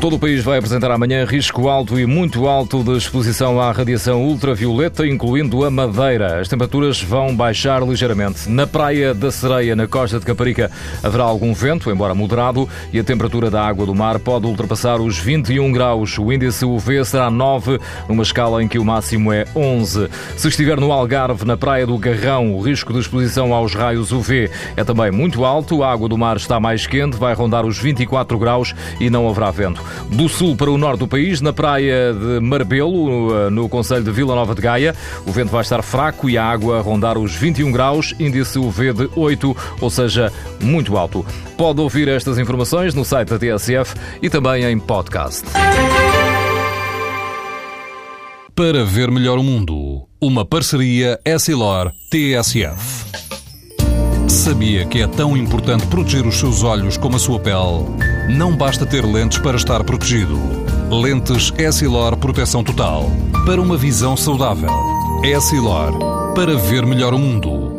Todo o país vai apresentar amanhã risco alto e muito alto de exposição à radiação ultravioleta, incluindo a Madeira. As temperaturas vão baixar ligeiramente. Na Praia da Sereia, na costa de Caparica, haverá algum vento, embora moderado, e a temperatura da água do mar pode ultrapassar os 21 graus. O índice UV será 9, numa escala em que o máximo é 11. Se estiver no Algarve, na Praia do Garrão, o risco de exposição aos raios UV é também muito alto. A água do mar está mais quente, vai rondar os 24 graus e não haverá vento do sul para o norte do país, na praia de Marbelo, no Conselho de Vila Nova de Gaia. O vento vai estar fraco e a água rondar os 21 graus, índice UV de 8, ou seja, muito alto. Pode ouvir estas informações no site da TSF e também em podcast. Para ver melhor o mundo, uma parceria Essilor-TSF. Sabia que é tão importante proteger os seus olhos como a sua pele? Não basta ter lentes para estar protegido. Lentes Essilor Proteção Total. Para uma visão saudável. Essilor. Para ver melhor o mundo.